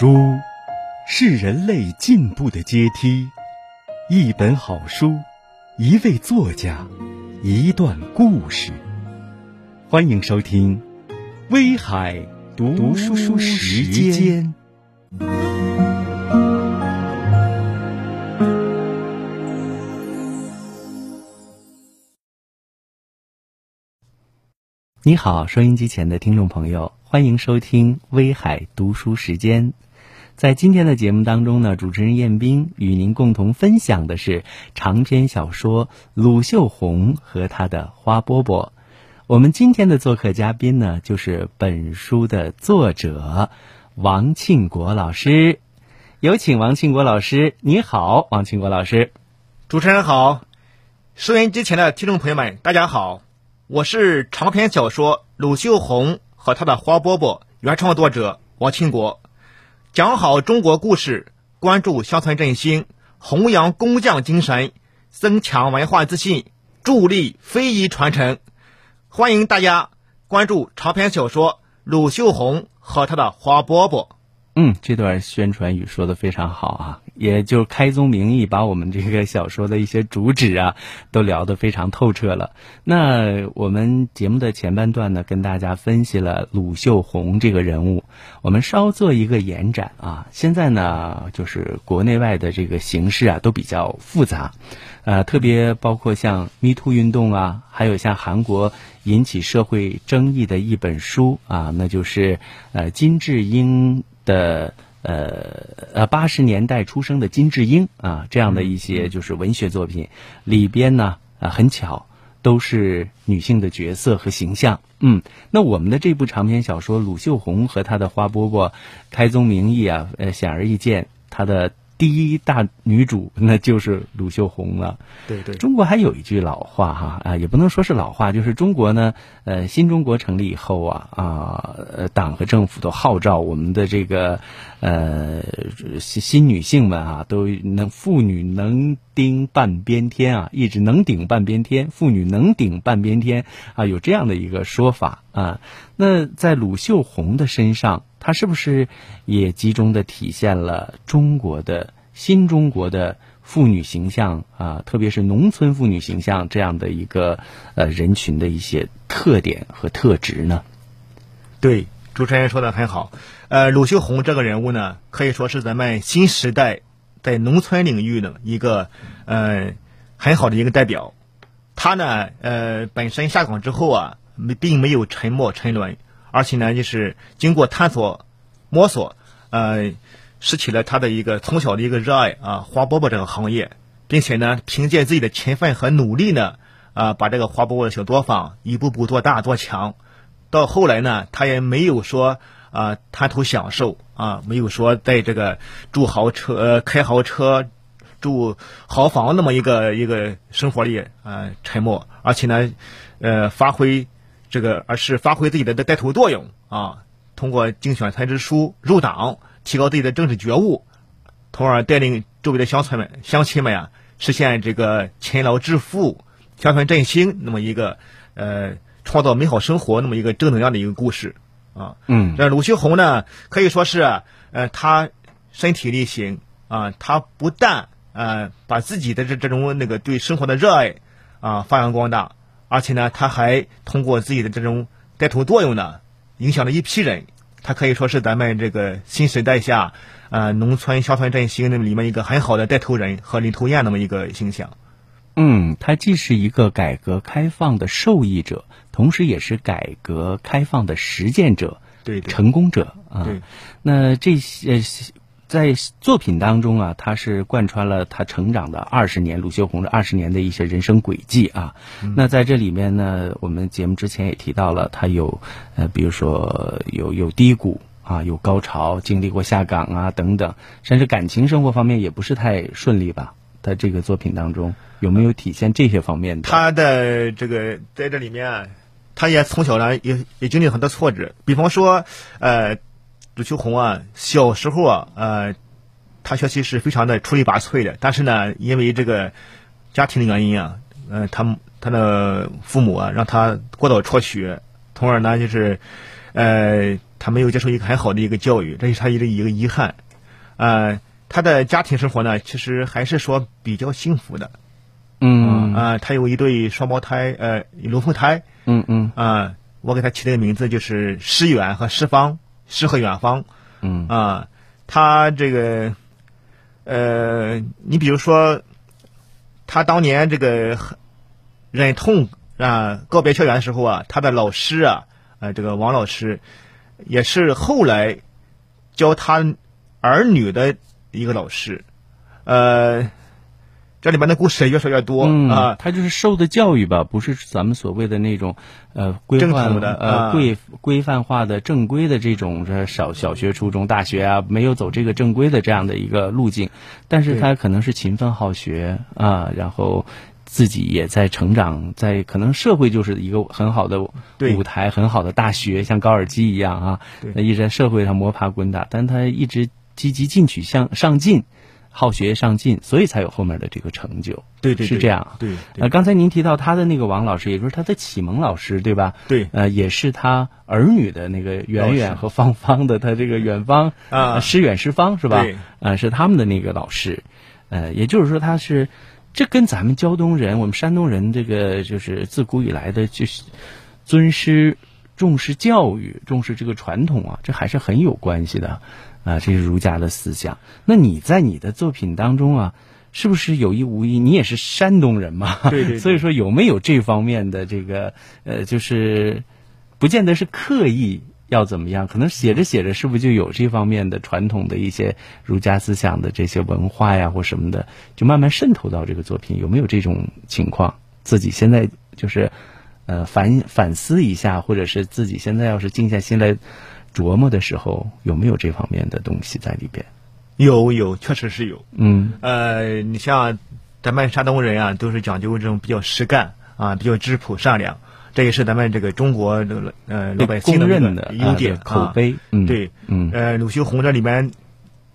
书是人类进步的阶梯，一本好书，一位作家，一段故事。欢迎收听《威海读书时间》。你好，收音机前的听众朋友，欢迎收听《威海读书时间》。在今天的节目当中呢，主持人燕兵与您共同分享的是长篇小说《鲁秀红和他的花饽饽》。我们今天的做客嘉宾呢，就是本书的作者王庆国老师。有请王庆国老师。你好，王庆国老师。主持人好，收音机前的听众朋友们，大家好。我是长篇小说《鲁秀红和他的花饽饽》原创作者王庆国，讲好中国故事，关注乡村振兴，弘扬工匠精神，增强文化自信，助力非遗传承。欢迎大家关注长篇小说《鲁秀红和他的花饽饽》。嗯，这段宣传语说的非常好啊，也就开宗明义把我们这个小说的一些主旨啊，都聊得非常透彻了。那我们节目的前半段呢，跟大家分析了鲁秀红这个人物，我们稍做一个延展啊。现在呢，就是国内外的这个形势啊，都比较复杂，呃，特别包括像 Me Too 运动啊，还有像韩国引起社会争议的一本书啊，那就是呃金智英。的呃呃八十年代出生的金智英啊，这样的一些就是文学作品里边呢啊很巧都是女性的角色和形象。嗯，那我们的这部长篇小说《鲁秀红和她的花饽饽》，开宗明义啊，呃显而易见，她的。第一大女主那就是鲁秀红了。对对，中国还有一句老话哈啊，也不能说是老话，就是中国呢，呃，新中国成立以后啊啊，党和政府都号召我们的这个呃新新女性们啊，都能妇女能顶半边天啊，一直能顶半边天，妇女能顶半边天啊，有这样的一个说法啊。那在鲁秀红的身上。她是不是也集中的体现了中国的新中国的妇女形象啊，特别是农村妇女形象这样的一个呃人群的一些特点和特质呢？对，主持人说的很好。呃，鲁秀红这个人物呢，可以说是咱们新时代在农村领域的一个呃很好的一个代表。他呢，呃，本身下岗之后啊，并没有沉默沉沦。而且呢，就是经过探索、摸索，呃，拾起了他的一个从小的一个热爱啊，花饽饽这个行业，并且呢，凭借自己的勤奋和努力呢，啊，把这个花饽饽的小作坊一步步做大做强。到后来呢，他也没有说啊贪图享受啊，没有说在这个住豪车、呃开豪车、住豪房那么一个一个生活里啊沉默，而且呢，呃，发挥。这个而是发挥自己的带头作用啊，通过竞选才知书入党，提高自己的政治觉悟，从而带领周围的乡村们、乡亲们呀，实现这个勤劳致富、乡村振兴那么一个呃创造美好生活那么一个正能量的一个故事啊。嗯，这鲁秀红呢，可以说是呃他身体力行啊，他不但呃把自己的这这种那个对生活的热爱啊发扬光大。而且呢，他还通过自己的这种带头作用呢，影响了一批人。他可以说是咱们这个新时代下，呃，农村乡村振兴那么里面一个很好的带头人和领头雁那么一个形象。嗯，他既是一个改革开放的受益者，同时也是改革开放的实践者，对，成功者啊。对，那这些。在作品当中啊，他是贯穿了他成长的二十年，鲁秀红的二十年的一些人生轨迹啊。那在这里面呢，我们节目之前也提到了，他有呃，比如说有有低谷啊，有高潮，经历过下岗啊等等，甚至感情生活方面也不是太顺利吧。在这个作品当中，有没有体现这些方面的？他的这个在这里面，他也从小呢也也经历很多挫折，比方说呃。鲁秋红啊，小时候啊，呃，他学习是非常的出类拔萃的。但是呢，因为这个家庭的原因啊，呃，他他的父母啊，让他过早辍学，从而呢，就是呃，他没有接受一个很好的一个教育，这是他一个一个遗憾。呃，他的家庭生活呢，其实还是说比较幸福的。嗯啊、他有一对双胞胎，呃，龙凤胎。嗯嗯啊、我给他起了个名字，就是诗远和诗芳，诗和远方。嗯啊，他这个，呃，你比如说，他当年这个忍痛啊告别校园的时候啊，他的老师啊，呃，这个王老师，也是后来教他儿女的一个老师，呃，这里面的故事越说越多嗯啊，他就是受的教育吧，不是咱们所谓的那种呃规正范统的呃啊。规规范化的正规的这种这小小学、初中、大学啊，没有走这个正规的这样的一个路径，但是他可能是勤奋好学啊，然后。自己也在成长，在可能社会就是一个很好的舞台，很好的大学，像高尔基一样啊，那一直在社会上摸爬滚打，但他一直积极进取、向上进、好学上进，所以才有后面的这个成就。对对对是这样。啊对。呃，刚才您提到他的那个王老师，也就是他的启蒙老师，对吧？对。呃，也是他儿女的那个远远和芳芳的，他这个远方啊。呃诗远诗芳是吧？对。呃，是他们的那个老师，呃，也就是说他是，这跟咱们胶东人，我们山东人这个就是自古以来的就是尊师重视教育、重视这个传统啊，这还是很有关系的啊、这是儒家的思想。那你在你的作品当中啊，是不是有意无意，你也是山东人嘛？对对对所以说有没有这方面的这个呃，就是不见得是刻意要怎么样，可能写着写着，是不是就有这方面的传统的一些儒家思想的这些文化呀或什么的，就慢慢渗透到这个作品？有没有这种情况？自己现在就是呃反反思一下，或者是自己现在要是静下心来琢磨的时候，有没有这方面的东西在里边？有有，确实是有。嗯呃，你像咱们山东人啊，都是讲究这种比较实干啊，比较质朴善良，这也是咱们这个中国这个呃老百姓公的一认的个优点、啊口碑对，嗯呃，鲁修红这里面，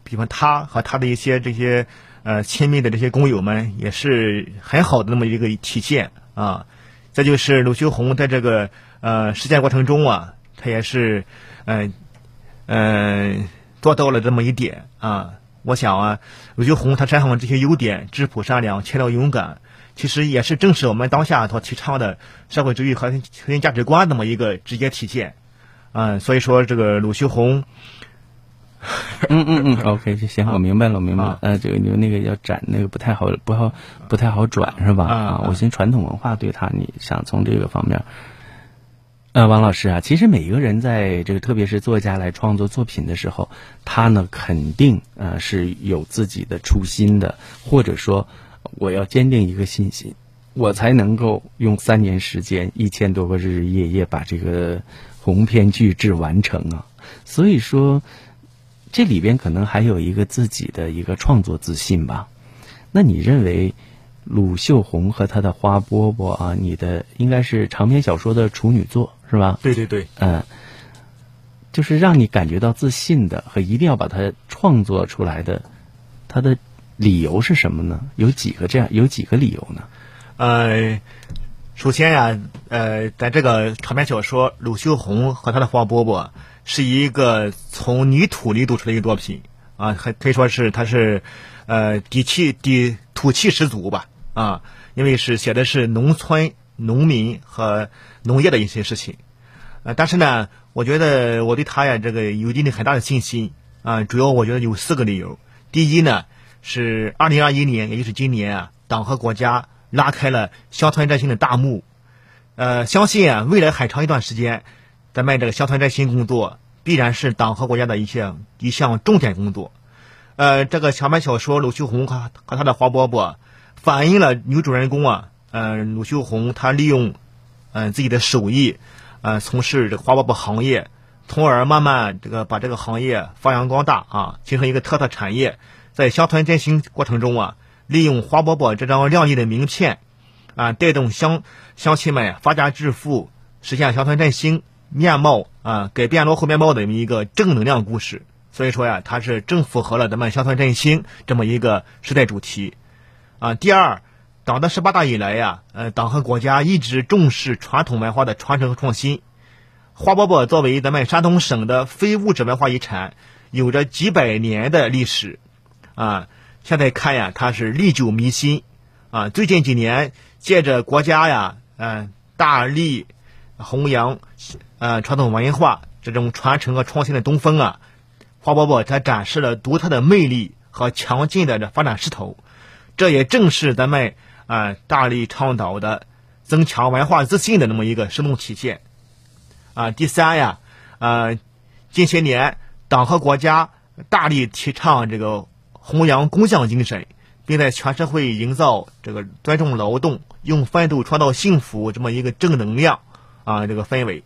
比方他和他的一些这些呃亲密的这些工友们，也是很好的那么一个体现啊。再就是鲁修红在这个呃实践过程中啊，他也是嗯嗯、呃做到了这么一点啊。我想啊，鲁秀红他身上的这些优点，质朴善良、勤劳勇敢，其实也是正是我们当下所提倡的社会主义核心核心价值观那么一个直接体现。嗯，所以说这个鲁秀红，嗯嗯嗯，OK，行，我明白了，我明白了啊。呃，这个你们那个要展那个不太好，不好不太好转是吧？啊啊我寻传统文化对他，你想从这个方面。呃，王老师啊，其实每一个人在这个，特别是作家来创作作品的时候，他呢肯定呃是有自己的初心的，或者说我要坚定一个信心，我才能够用三年时间，一千多个日日夜夜把这个鸿篇巨制完成啊。所以说，这里边可能还有一个自己的一个创作自信吧。那你认为鲁秀红和他的花饽饽啊，你的应该是长篇小说的处女作是吧？对对对，嗯，就是让你感觉到自信的和一定要把它创作出来的，它的理由是什么呢？有几个这样，有几个理由呢？呃，首先呀、呃，咱这个长篇小说《鲁秀红和他的花饽饽》是一个从泥土里读出来一个作品啊，还可以说是它是呃底气底土气十足吧啊，因为是写的是农村农民和农业的一些事情。呃，但是呢，我觉得我对他呀，这个有一定的很大的信心啊。主要我觉得有四个理由。第一呢，是二零二一年，也就是今年啊，党和国家拉开了乡村振兴的大幕。呃，相信啊，未来很长一段时间，咱们这个乡村振兴工作必然是党和国家的一项一项重点工作。呃，这个长篇小说《鲁秀红和和他的花饽饽》反映了女主人公啊，呃，鲁秀红她利用嗯、呃自己的手艺，呃，从事这个花饽饽行业，从而慢慢这个把这个行业发扬光大啊，形成一个特色产业。在乡村振兴过程中啊，利用花饽饽这张亮丽的名片，啊，带动乡乡亲们发家致富，实现乡村振兴面貌啊改变落后面貌的一个正能量故事。所以说呀，它是正符合了咱们乡村振兴这么一个时代主题。啊，第二，党的十八大以来呀，呃，党和国家一直重视传统文化的传承和创新。花饽饽作为咱们山东省的非物质文化遗产，有着几百年的历史，啊，现在看呀，它是历久弥新，啊，最近几年借着国家呀，嗯，大力弘扬，呃，传统文化这种传承和创新的东风啊，花饽饽它展示了独特的魅力和强劲的这发展势头，这也正是咱们啊大力倡导的增强文化自信的那么一个生动体现。啊，第三呀，呃，近些年党和国家大力提倡这个弘扬工匠精神，并在全社会营造这个尊重劳动、用奋斗创造幸福这么一个正能量啊这个氛围。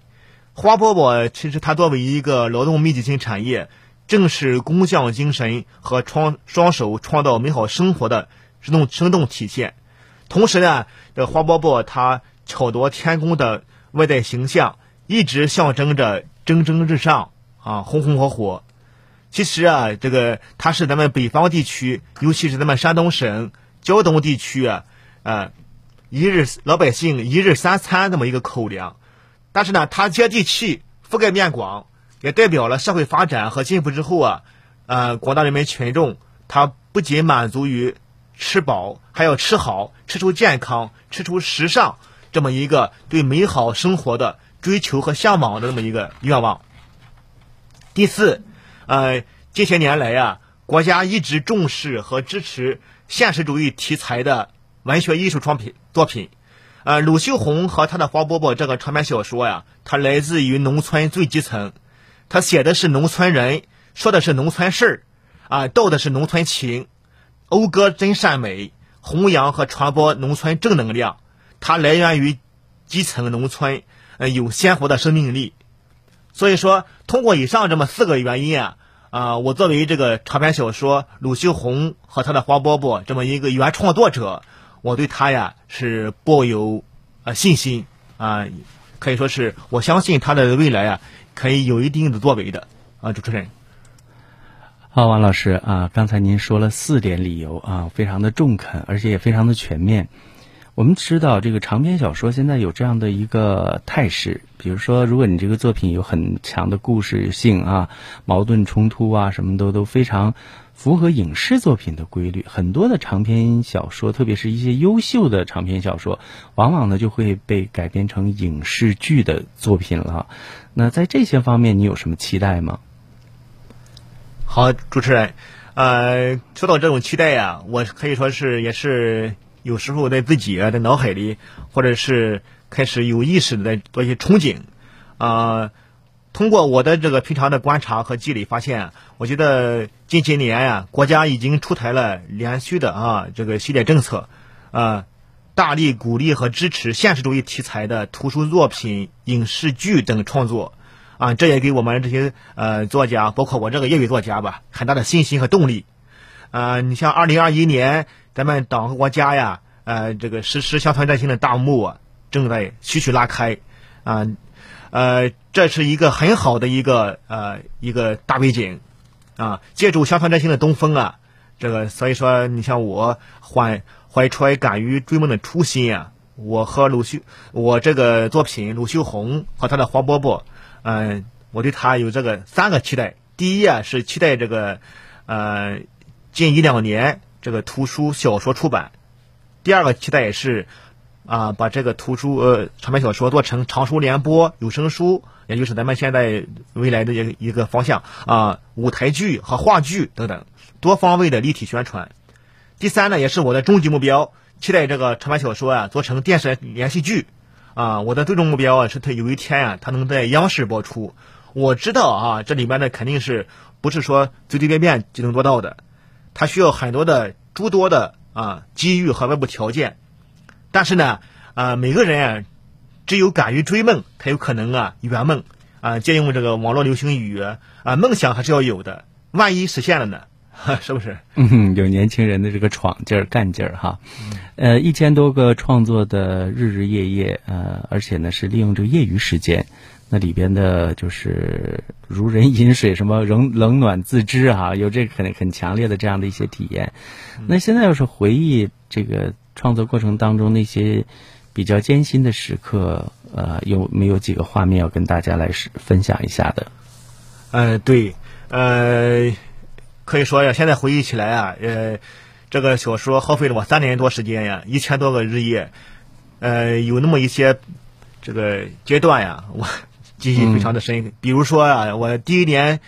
花饽饽其实它作为一个劳动密集型产业，正是工匠精神和创双手创造美好生活的生动生动体现。同时呢，这花饽饽它巧夺天工的外在形象。一直象征着蒸蒸日上啊，红红火火。其实啊，这个它是咱们北方地区，尤其是咱们山东省胶东地区啊，呃，一日老百姓一日三餐这么一个口粮。但是呢，它接地气，覆盖面广，也代表了社会发展和进步之后啊，呃，广大人民群众他不仅满足于吃饱，还要吃好，吃出健康，吃出时尚这么一个对美好生活的。追求和向往的这么一个愿望。第四，呃，近些年来呀，国家一直重视和支持现实主义题材的文学艺术创品作品。呃，鲁秀红和他的花饽饽这个长篇小说呀，它来自于农村最基层，他写的是农村人，说的是农村事儿，啊，道的是农村情，讴歌真善美，弘扬和传播农村正能量。它来源于基层农村。呃，有鲜活的生命力，所以说，通过以上这么四个原因啊，啊，我作为这个长篇小说鲁秀红和他的花饽饽这么一个原创作者，我对他呀是抱有啊信心啊，可以说是我相信他的未来啊可以有一定的作为的啊，主持人。好，王老师啊，刚才您说了四点理由啊，非常的中肯，而且也非常的全面。我们知道，这个长篇小说现在有这样的一个态势，比如说，如果你这个作品有很强的故事性啊，矛盾冲突啊，什么都都非常符合影视作品的规律。很多的长篇小说，特别是一些优秀的长篇小说，往往呢就会被改编成影视剧的作品了。那在这些方面，你有什么期待吗？好，主持人，呃，说到这种期待呀，我可以说是也是。有时候在自己啊的脑海里，或者是开始有意识的在做一些憧憬，啊，通过我的这个平常的观察和积累，发现，我觉得近些年呀，国家已经出台了连续的啊这个系列政策，啊，大力鼓励和支持现实主义题材的图书作品、影视剧等创作，啊，这也给我们这些呃作家，包括我这个业余作家吧，很大的信心和动力。啊，你像二零二一年。咱们党和国家呀，呃，这个实施乡村振兴的大幕啊，正在徐徐拉开，啊，呃，这是一个很好的一个呃一个大背景，啊，借助乡村振兴的东风啊，这个所以说，你像我怀怀揣敢于追梦的初心啊，我和鲁秀，我这个作品鲁秀红和他的黄饽饽，嗯，我对他有这个三个期待，第一啊是期待这个，呃，近一两年。这个图书小说出版，第二个期待是啊，把这个图书呃长篇小说做成长书联播、有声书，也就是咱们现在未来的一个一个方向啊，舞台剧和话剧等等多方位的立体宣传。第三呢，也是我的终极目标，期待这个长篇小说啊做成电视连续剧啊。我的最终目标啊是他有一天啊，他能在央视播出。我知道啊，这里面呢肯定是不是说随随便便就能做到的。他需要很多的诸多的啊机遇和外部条件，但是呢啊每个人啊只有敢于追梦，才有可能啊圆梦啊借用这个网络流行语啊梦想还是要有的，万一实现了呢？是不是？嗯，有年轻人的这个闯劲儿、干劲儿哈。呃，一千多个创作的日日夜夜，呃，而且呢是利用这个业余时间。那里边的就是如人饮水，什么冷冷暖自知啊，有这个很很强烈的这样的一些体验。那现在要是回忆这个创作过程当中那些比较艰辛的时刻，呃，有没有几个画面要跟大家来分享一下的？呃，对，呃，可以说呀，现在回忆起来啊，呃，这个小说耗费了我三年多时间呀，一千多个日夜，呃，有那么一些这个阶段呀，我记忆非常的深。比如说啊，我第一年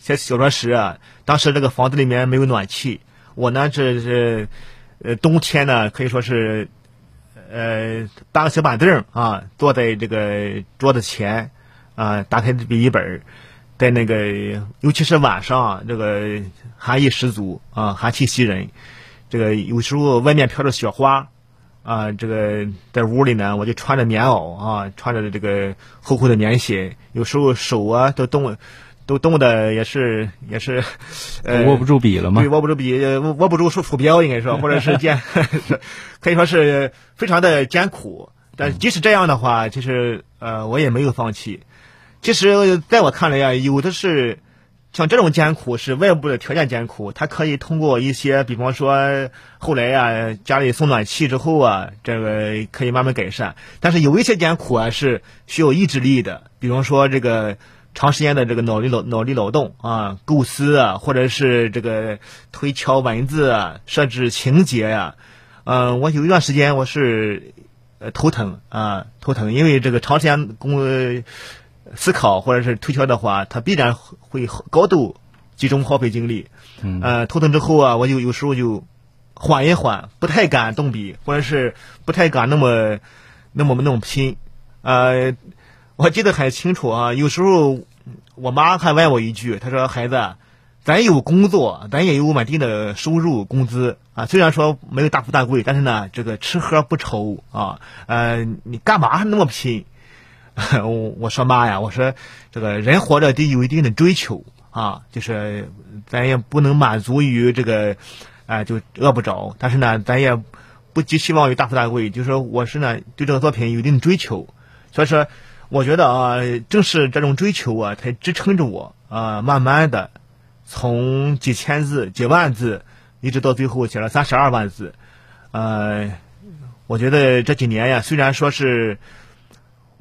写小说时啊，当时这个房子里面没有暖气，我呢这是呃冬天呢，可以说是。呃，搬个小板凳啊，坐在这个桌子前啊，打开笔记本，在那个，尤其是晚上，这个寒意十足啊，寒气袭人。这个有时候外面飘着雪花啊，这个在屋里呢，我就穿着棉袄啊，穿着这个厚厚的棉鞋，有时候手啊都冻。都冻的也是也是，呃，握不住笔了吗？对，握不住笔，握握不住鼠鼠标，应该说，或者是艰，可以说是非常的艰苦。但即使这样的话，其实呃，我也没有放弃。其实在我看来呀，有的是像这种艰苦是外部的条件艰苦，它可以通过一些，比方说后来呀，家里送暖气之后啊，这个可以慢慢改善。但是有一些艰苦啊，是需要意志力的，比方说这个。长时间的这个脑力劳脑力劳动啊，构思啊，或者是这个推敲文字啊，设置情节呀，嗯，我有一段时间我是头疼啊头疼，因为这个长时间工思考或者是推敲的话，他必然会高度集中耗费精力，嗯，呃头疼之后啊，我就有时候就缓一缓，不太敢动笔，或者是不太敢那么那么那么拼，呃。我记得很清楚啊，有时候我妈还问我一句，她说：“孩子，咱有工作，咱也有稳定的收入工资啊。虽然说没有大富大贵，但是呢，这个吃喝不愁啊。呃，你干嘛还那么拼？” 我我说妈呀，我说这个人活着得有一定的追求啊，就是咱也不能满足于这个啊，就饿不着。但是呢，咱也不寄希望于大富大贵，就是说我是呢对这个作品有一定的追求，所以说。我觉得啊，正是这种追求啊，才支撑着我啊，慢慢的从几千字、几万字，一直到最后写了三十二万字。呃，我觉得这几年呀，虽然说是，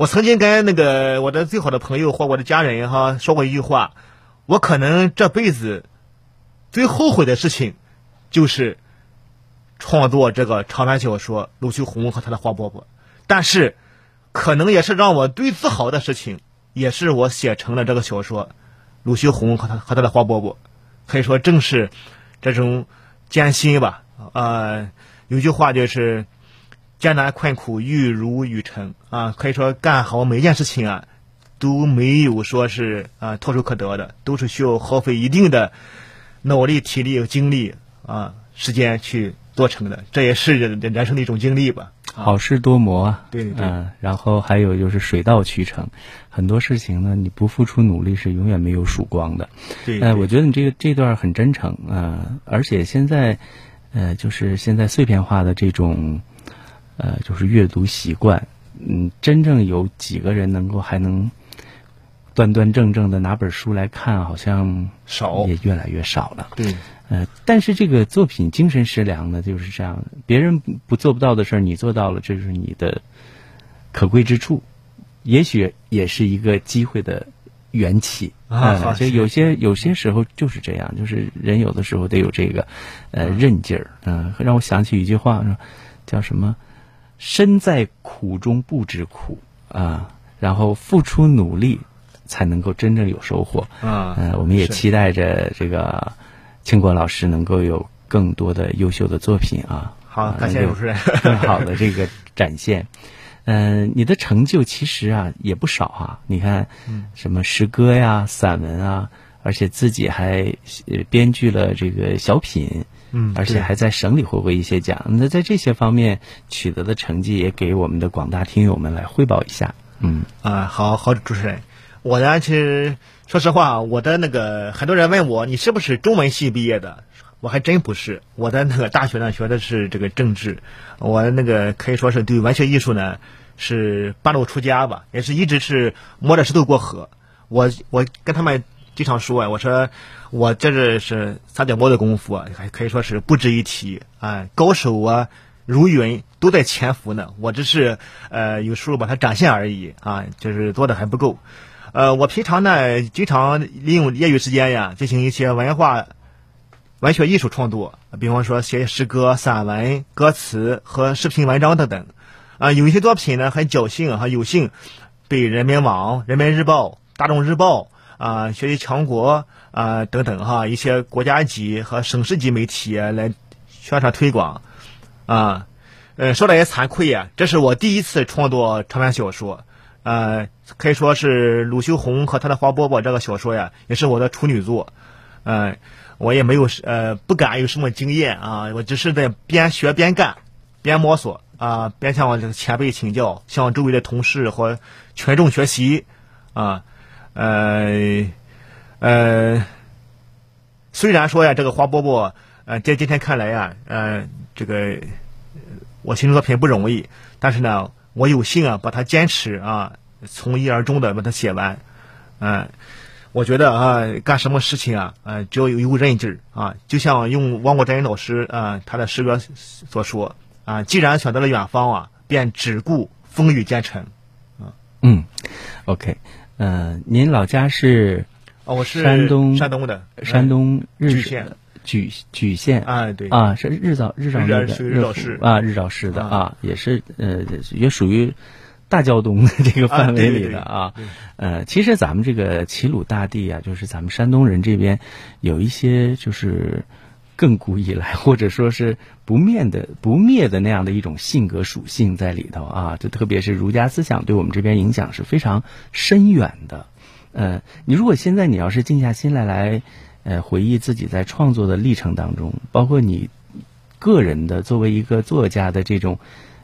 我曾经跟那个我的最好的朋友或我的家人哈说过一句话，我可能这辈子最后悔的事情，就是创作这个长篇小说《陆秀红和他的花饽饽》，但是。可能也是让我最自豪的事情，也是我写成了这个小说《鲁学红和他和他的花饽饽》，可以说正是这种艰辛吧。呃，有句话就是“艰难困苦玉如雨成”啊，可以说干好每一件事情啊，都没有说是啊唾手可得的，都是需要耗费一定的脑力、体力、精力啊时间去做成的。这也是人人生的一种经历吧。好事多磨啊，对对，嗯，然后还有就是水到渠成，很多事情呢，你不付出努力是永远没有曙光的。对，哎，我觉得你这个这段很真诚啊，而且现在，呃，就是现在碎片化的这种，呃，就是阅读习惯，嗯，真正有几个人能够还能端端正正的拿本书来看，好像少，也越来越少了。对。呃，但是这个作品精神食粮呢，就是这样，别人不做不到的事儿，你做到了，这是你的可贵之处，也许也是一个机会的缘起啊。就有些有些时候就是这样，就是人有的时候得有这个呃韧劲儿，嗯，让我想起一句话，说叫什么“身在苦中不知苦”啊，然后付出努力才能够真正有收获啊。嗯，我们也期待着这个。庆国老师能够有更多的优秀的作品啊！好，感谢主持人，更好的这个展现。嗯，你的成就其实啊也不少啊。你看，什么诗歌呀、散文啊，而且自己还编剧了这个小品，嗯，而且还在省里获过一些奖。那在这些方面取得的成绩，也给我们的广大听友们来汇报一下。嗯啊，好好，主持人，我呢其实。说实话，我的那个很多人问我，你是不是中文系毕业的？我还真不是。我的那个大学呢，学的是这个政治。我那个可以说是对文学艺术呢是半路出家吧，也是一直是摸着石头过河。我我跟他们经常说啊，我说我这是是撒脚猫的功夫啊，还可以说是不值一提啊。高手啊，如云都在潜伏呢。我只是呃有时候把它展现而已啊，就是做的还不够。呃，我平常呢经常利用业余时间呀，进行一些文化文学艺术创作，比方说写诗歌、散文、歌词和视频文章等等。啊，有一些作品呢很侥幸哈有幸被人民网、人民日报、大众日报啊、学习强国啊等等哈一些国家级和省市级媒体来宣传推广。啊，呃，说来也惭愧呀，这是我第一次创作长篇小说，呃，可以说是鲁修红和他的花饽饽这个小说呀，也是我的处女作，嗯，我也没有呃不敢有什么经验啊，我只是在边学边干，边摸索。啊，边向这个前辈请教，向周围的同事和群众学习。啊，呃，呃，虽然说呀，这个花饽饽，呃，在今天看来呀，呃。这个我新作品不容易，但是呢，我有幸啊把它坚持啊从一而终的把它写完，嗯，我觉得啊干什么事情啊，呃只要有有韧劲儿啊，就像用汪国真老师啊他的诗歌所说啊，既然选择了远方啊，便只顾风雨兼程，啊嗯，OK，呃，您老家是哦，我是山东山东的。山东日县。莒莒县。啊，对。啊，是日照日照那个日照市。啊，日照市的啊，也是呃，也属于大胶东的 这个范围里的啊。呃，其实咱们这个齐鲁大地啊，就是咱们山东人这边有一些就是亘古以来或者说是不灭的不灭的那样的一种性格属性在里头啊，这特别是儒家思想对我们这边影响是非常深远的。呃，你如果现在你要是静下心来来。呃，回忆自己在创作的历程当中，包括你个人的作为一个作家的这种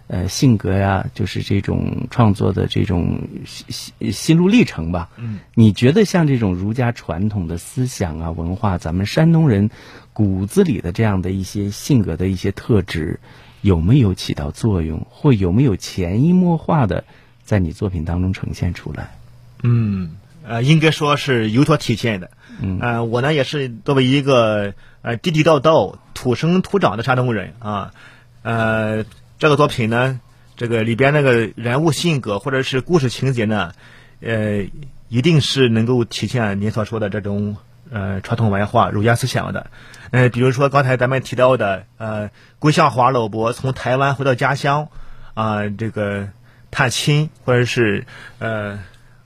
呃性格呀，就是这种创作的这种心心路历程吧。嗯，你觉得像这种儒家传统的思想啊、文化，咱们山东人骨子里的这样的一些性格的一些特质，有没有起到作用，或有没有潜移默化的在你作品当中呈现出来？嗯。呃，应该说是有所体现的。嗯，呃我呢也是作为一个呃地地道道、土生土长的山东人啊。呃，这个作品呢，这个里边那个人物性格或者是故事情节呢，呃，一定是能够体现您所说的这种呃传统文化、儒家思想的。呃，比如说刚才咱们提到的，呃，郭向华老伯从台湾回到家乡啊，这个探亲或者是呃。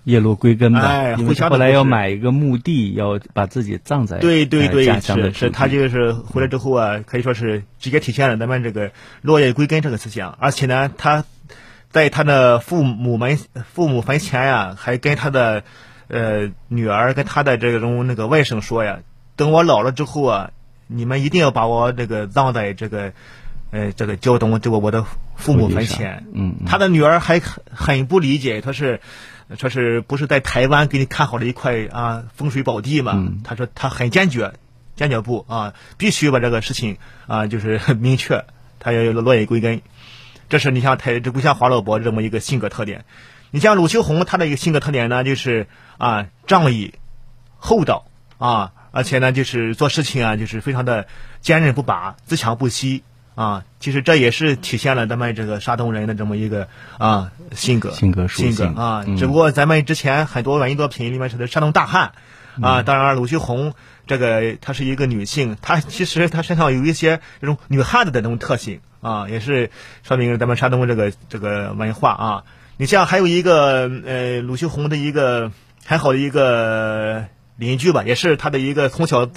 叶落归根吧，哎，后来要买一个墓地，要把自己葬在对对对，是是，他就是回来之后啊，可以说是直接体现了咱们这个落叶归根这个思想。而且呢，他在他的父母门父母坟前呀，还跟他的呃女儿跟他的这种那个外甥说呀，等我老了之后啊，你们一定要把我这个葬在这个呃这个胶东这个我的父母坟前。嗯，他的女儿还很很不理解，他是。说是不是在台湾给你看好了一块啊风水宝地嘛？他说他很坚决，坚决不啊，必须把这个事情啊就是明确，他要落叶归根。这是你像台这不像华老伯这么一个性格特点。你像鲁秋红他的一个性格特点呢，就是啊仗义厚道啊，而且呢就是做事情啊就是非常的坚韧不拔，自强不息。啊，其实这也是体现了咱们这个山东人的这么一个啊性格，性格性格啊。只不过咱们之前很多文艺作品里面是的山东大汉啊，当然鲁秀红这个她是一个女性，她其实她身上有一些这种女汉子的那种特性啊，也是说明咱们山东这个这个文化啊。你像还有一个呃鲁秀红的一个很好的一个邻居吧，也是她的一个从小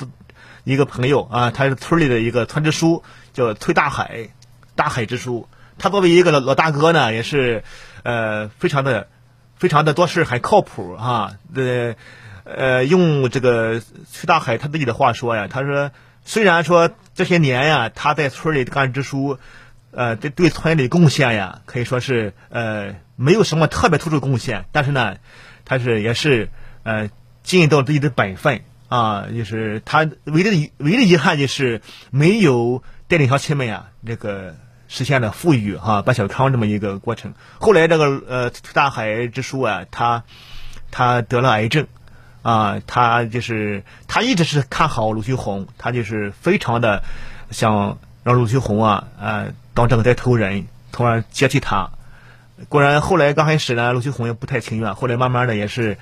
一个朋友啊，他是村里的一个村支书。叫崔大海，大海之书。他作为一个老老大哥呢，也是，呃，非常的，非常的做事很靠谱啊。呃，呃，用这个崔大海他自己的话说呀，他说，虽然说这些年呀，他在村里干支书，呃，对对村里贡献呀，可以说是呃，没有什么特别突出贡献，但是呢，他是也是呃，尽到自己的本分啊，就是他唯一的唯一的遗憾就是没有。带领乡亲们呀，这个实现了富裕哈，把小康这么一个过程。后来这个呃大海之书啊，他他得了癌症啊，他就是他一直是看好鲁旭红，他就是非常的想让鲁秋红啊，呃，当这个带头人，从而接替他。果然，后来刚开始呢，鲁秋红也不太情愿，后来慢慢的也是，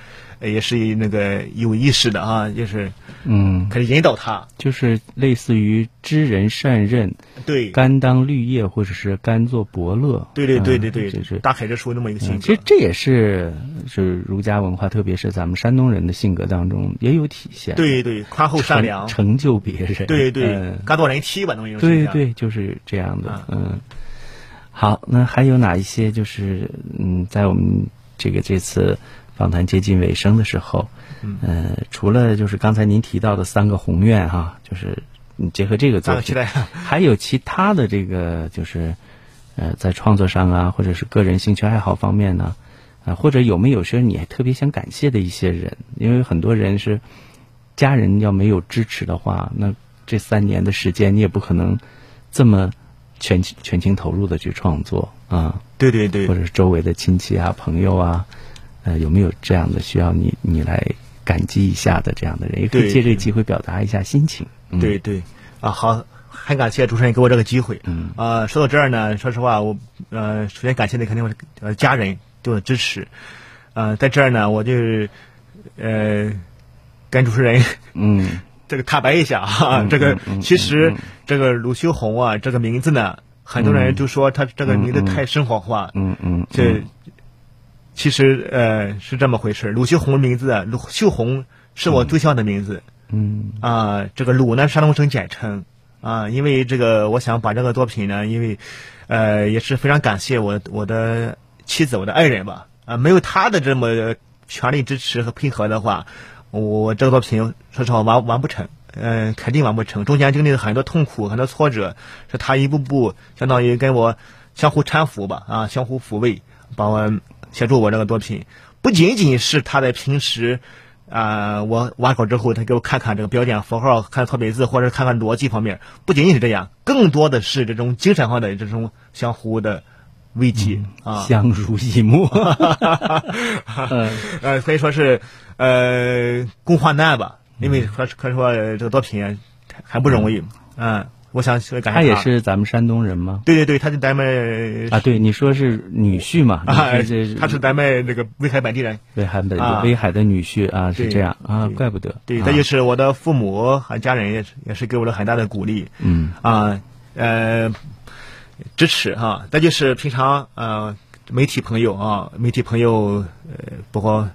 也是那个有意识的啊，就是嗯，可以引导他，就是类似于知人善任，对，甘当绿叶或者是甘做伯乐，对对对对对，就是大海之书那么一个性格。其实这也是是儒家文化，特别是咱们山东人的性格当中也有体现。对对，宽厚善良，成就别人。对对，甘做人妻吧，那么一种对对，就是这样的，嗯。好，那还有哪一些？就是嗯，在我们这个这次访谈接近尾声的时候，嗯，呃，除了就是刚才您提到的三个宏愿哈，就是结合这个作品，还有其他的这个就是呃，在创作上啊，或者是个人兴趣爱好方面呢，啊，或者有没有说你还特别想感谢的一些人？因为很多人是家人要没有支持的话，那这三年的时间你也不可能这么。全全情投入的去创作啊，对对对，或者是周围的亲戚啊、朋友啊，呃，有没有这样的需要你你来感激一下的这样的人？也可以借这个机会表达一下心情。对对啊，好，很感谢主持人给我这个机会。嗯啊，说到这儿呢，说实话，我呃，首先感谢的肯定是呃家人对我的支持。呃，在这儿呢，我就呃跟主持人嗯。这个坦白一下啊，这个其实这个鲁修红啊，这个名字呢，很多人就说他这个名字太生活化。嗯嗯，这其实呃是这么回事。鲁秀红名字，鲁秀红是我对象的名字。嗯啊，这个鲁呢，山东省简称啊，因为这个我想把这个作品呢，因为呃也是非常感谢我我的妻子，我的爱人吧啊，没有他的这么全力支持和配合的话。我这个作品说实话完完不成，嗯，肯定完不成。中间经历了很多痛苦，很多挫折，是他一步步相当于跟我相互搀扶吧，啊，相互抚慰，把我协助我这个作品。不仅仅是他在平时啊，我完稿之后，他给我看看这个标点符号，看错别字，或者看看逻辑方面，不仅仅是这样，更多的是这种精神上的这种相互的慰藉啊，相濡以沫，呃，可以说是。呃，共患难吧，因为可可说这个作品还不容易，嗯，我想感谢他。他也是咱们山东人吗？对对对，他是咱们啊，对，你说是女婿嘛？啊，他是咱们那个威海本地人，威海本地，威海的女婿啊，是这样啊，怪不得。对，这就是我的父母和家人也是也是给我了很大的鼓励，嗯啊呃支持哈。再就是平常呃媒体朋友啊，媒体朋友呃包括。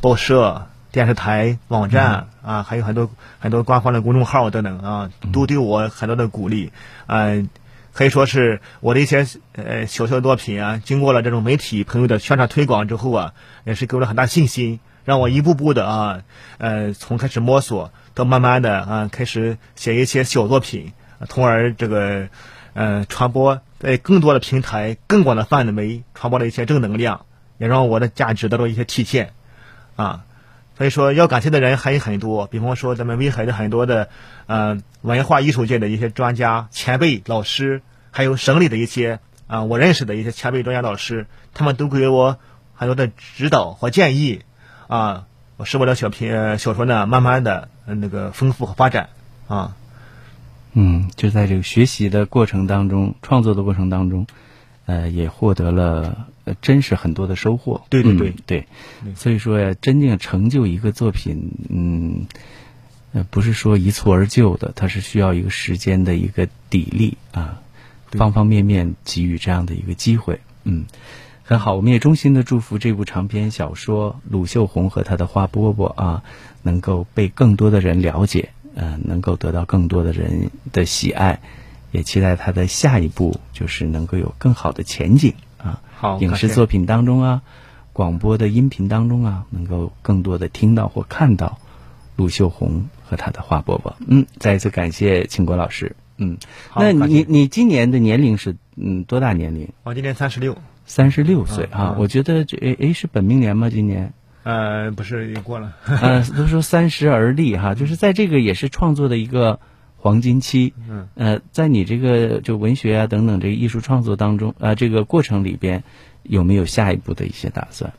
报社、电视台、网站啊，还有很多很多官方的公众号等等啊，都对我很多的鼓励。嗯，可以说是我的一些呃小小的作品啊，经过了这种媒体朋友的宣传推广之后啊，也是给我了很大信心，让我一步步的啊，呃，从开始摸索到慢慢的啊，开始写一些小作品，从而这个呃传播在更多的平台、更广的范围传播了一些正能量，也让我的价值得到一些体现。啊，所以说要感谢的人还有很多，比方说咱们威海的很多的，呃，文化艺术界的一些专家、前辈、老师，还有省里的一些啊，我认识的一些前辈、专家、老师，他们都给我很多的指导和建议，啊，使我的小品小说呢，慢慢的那个丰富和发展，啊，嗯，就在这个学习的过程当中，创作的过程当中，呃，也获得了。呃，真是很多的收获。对对对对，所以说呀，真正成就一个作品，嗯，呃，不是说一蹴而就的，它是需要一个时间的一个砥砺啊，方方面面给予这样的一个机会。嗯，很好，我们也衷心的祝福这部长篇小说《鲁秀红和他的花饽饽》啊，能够被更多的人了解，呃，能够得到更多的人的喜爱，也期待他的下一步就是能够有更好的前景。影视作品当中啊，广播的音频当中啊，能够更多的听到或看到陆秀红和他的花伯伯。嗯，再一次感谢庆国老师。嗯，那你你今年的年龄是嗯多大年龄？我今年三十六，三十六岁啊。我觉得这诶是本命年吗？今年？呃，不是，已过了。呃，都说三十而立哈，就是在这个也是创作的一个。黄金期，嗯，呃，在你这个就文学啊等等这个艺术创作当中呃，这个过程里边有没有下一步的一些打算？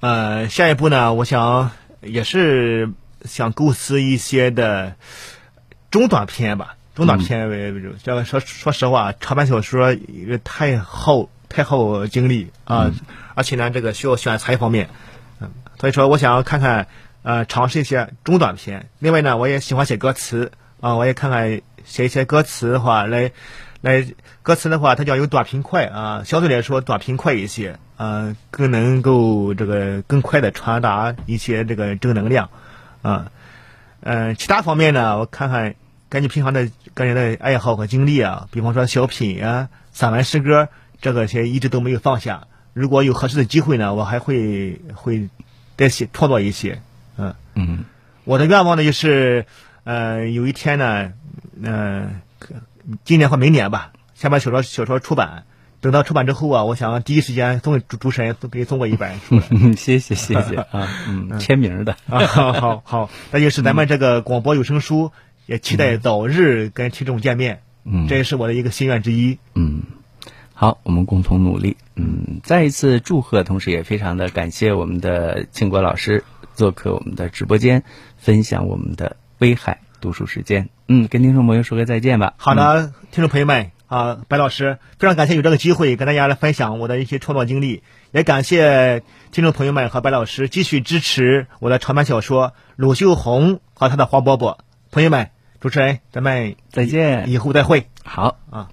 呃，下一步呢，我想也是想构思一些的中短篇吧，中短篇为主。这个说说实话，长篇小说太耗太耗精力啊，而且呢，这个需要选材方面，嗯，所以说我想看看呃尝试一些中短篇。另外呢，我也喜欢写歌词啊，我也看看写一些歌词的话来来歌词的话，它叫有短平快啊，相对来说短平快一些，呃，更能够这个更快的传达一些这个正能量啊。嗯，其他方面呢，我看看根据平常的个人的爱好和经历啊，比方说小品啊、散文诗歌，这个些一直都没有放下。如果有合适的机会呢，我还会会再写创作一些。嗯嗯，我的愿望呢就是，呃，有一天呢，嗯，今年或明年吧，先把小说小说出版。等到出版之后啊，我想第一时间送给主主持人，给送过一本书。谢谢谢谢啊，嗯，签名的 啊，好好，那就是咱们这个广播有声书，也期待早日跟听众见面。嗯，这也是我的一个心愿之一。嗯，好，我们共同努力。嗯，再一次祝贺，同时也非常的感谢我们的庆国老师做客我们的直播间，分享我们的威海读书时间。嗯，跟听众朋友说个再见吧。好的，听众朋友们。啊，白老师，非常感谢有这个机会跟大家来分享我的一些创作经历，也感谢听众朋友们和白老师继续支持我的长篇小说《鲁秀红和他的黄伯伯》。朋友们，主持人，咱们再见，以后再会。好啊。